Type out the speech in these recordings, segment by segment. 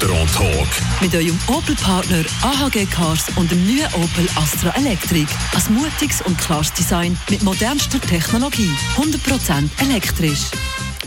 Gotteron Talk. Mit eurem Opel-Partner AHG Cars und dem neuen Opel Astra Electric. Ein mutiges und klares Design mit modernster Technologie. 100% elektrisch.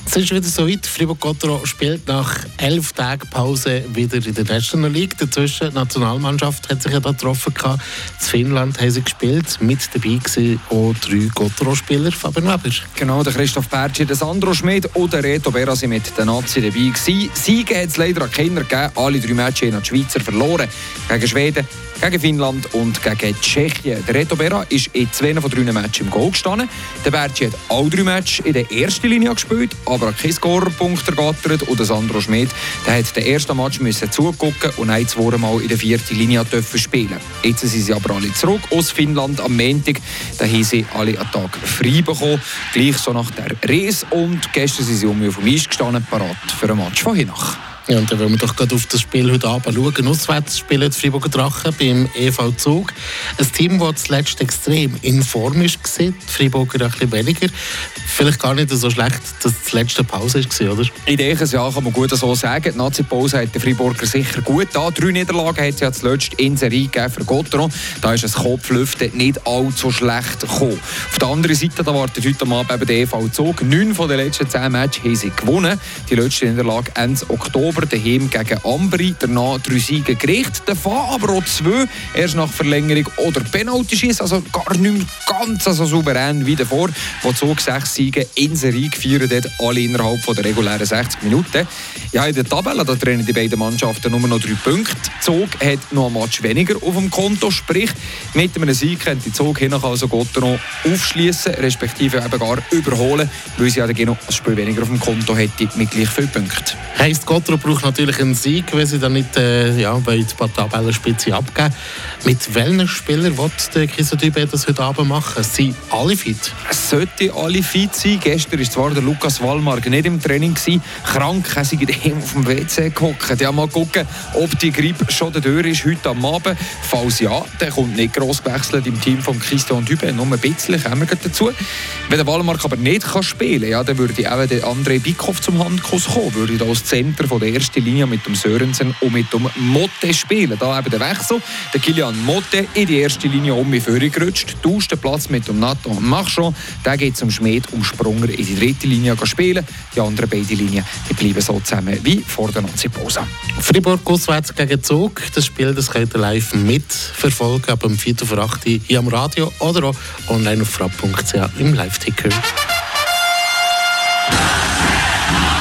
Es ist wieder so weit. Fribourg-Gottero spielt nach elf Tagen Pause wieder in der National League. Dazwischen die Nationalmannschaft hat sich ja da getroffen. In Finnland haben sie gespielt. Mit dabei waren auch drei Gottero-Spieler. Fabian Weber. Genau, der Christoph Bertschi, der Sandro Schmidt und der Reto Berra sind mit den Nazi dabei gewesen. Siege hat es leider an Kinder gegeben. Alle drei Matches haben die Schweizer verloren. Gegen Schweden, gegen Finnland und gegen Tschechien. Der Reto Berra ist in zwei von drei Matches im Goal gestanden. Der Bertschi hat alle drei Matches in der ersten Linie gespielt, aber keinen Scorerpunkt ergattert. Und Sandro Schmidt der hat den ersten Match müssen zugucken und ein, zwei Mal in der vierten Linie dürfen spielen. Jetzt sind sie aber alle zurück aus Finnland am Montag. Da haben sie alle einen Tag frei bekommen, gleich so nach der Reise. Und gestern sind sie um auf dem Eis gestanden, parat für ein Match von Hinach. Ja, und dann wollen wir doch gerade auf das Spiel heute Abend schauen. Auswärts spielen die Freiburger Drachen beim EV Zug. Ein Team, das zuletzt extrem in Form ist, die Freiburger ein bisschen weniger. Vielleicht gar nicht so schlecht, dass die letzte Pause war, oder? Ich denke, ja, kann man gut so sagen. Die Nazi-Pause hat der Freiburger sicher gut da. Drei Niederlagen hat es ja zuletzt in Serie gegeben für Gotteron. Da ist ein Kopflüften nicht allzu schlecht gekommen. Auf der anderen Seite wartet heute Abend eben der EV Zug. Neun von den letzten zehn Matches haben sie gewonnen. Die letzte Niederlage Ende Oktober daheim gegen Ambri. Danach drei Siege gerichtet. Davon aber auch zwei erst nach Verlängerung oder Penalty schießen. Also gar nicht ganz so souverän wie davor, wo Zug sechs Siege in Serie gefeiert hat, alle innerhalb von der regulären 60 Minuten. Ja, in der Tabelle da trennen die beiden Mannschaften nur noch drei Punkte. Zug hat noch ein Match weniger auf dem Konto, sprich mit einem Sieg könnte die Zug hinach also Gotteron aufschließen, respektive eben gar überholen, weil sie ja noch ein Spiel weniger auf dem Konto hätte mit gleich vielen Punkten. Heisst, Gotteron braucht natürlich einen Sieg, wenn sie dann nicht äh, ja, der Tabellenspitze abgeben. Mit welchen Spielern wird der Kisotyp das heute Abend machen? Sind alle fit? Es sollte alle fit sein. Gestern war zwar der Lukas Wallmark nicht im Training, gewesen. krank, er sei auf dem WC gehockt. Ja, mal gucken, ob die Grippe schon Tür ist heute am Abend. Falls ja, dann kommt nicht gross gewechselt im Team von Christian Dübe, nur ein bisschen, kommen wir dazu. Wenn der Wallmark aber nicht kann spielen kann, ja, dann würde auch der André Bickhoff zum Handkuss kommen, würde da als von der ersten Linie mit dem Sörensen und mit dem Motte spielen. Da eben der Wechsel. Der Kilian Motte in die erste Linie um mich vorgerutscht, tauscht den Platz mit dem Nathan Machon. Der geht zum Schmied um Sprunger in die dritte Linie spielen. Die anderen beiden Linien die bleiben so zusammen wie vor der Nazi-Pause. Fribourg auswärts gegen Zug. Das Spiel das könnt ihr live mitverfolgen ab dem 4. vor 8 Uhr hier am Radio oder auch online auf frapp.ch im Live-Ticker.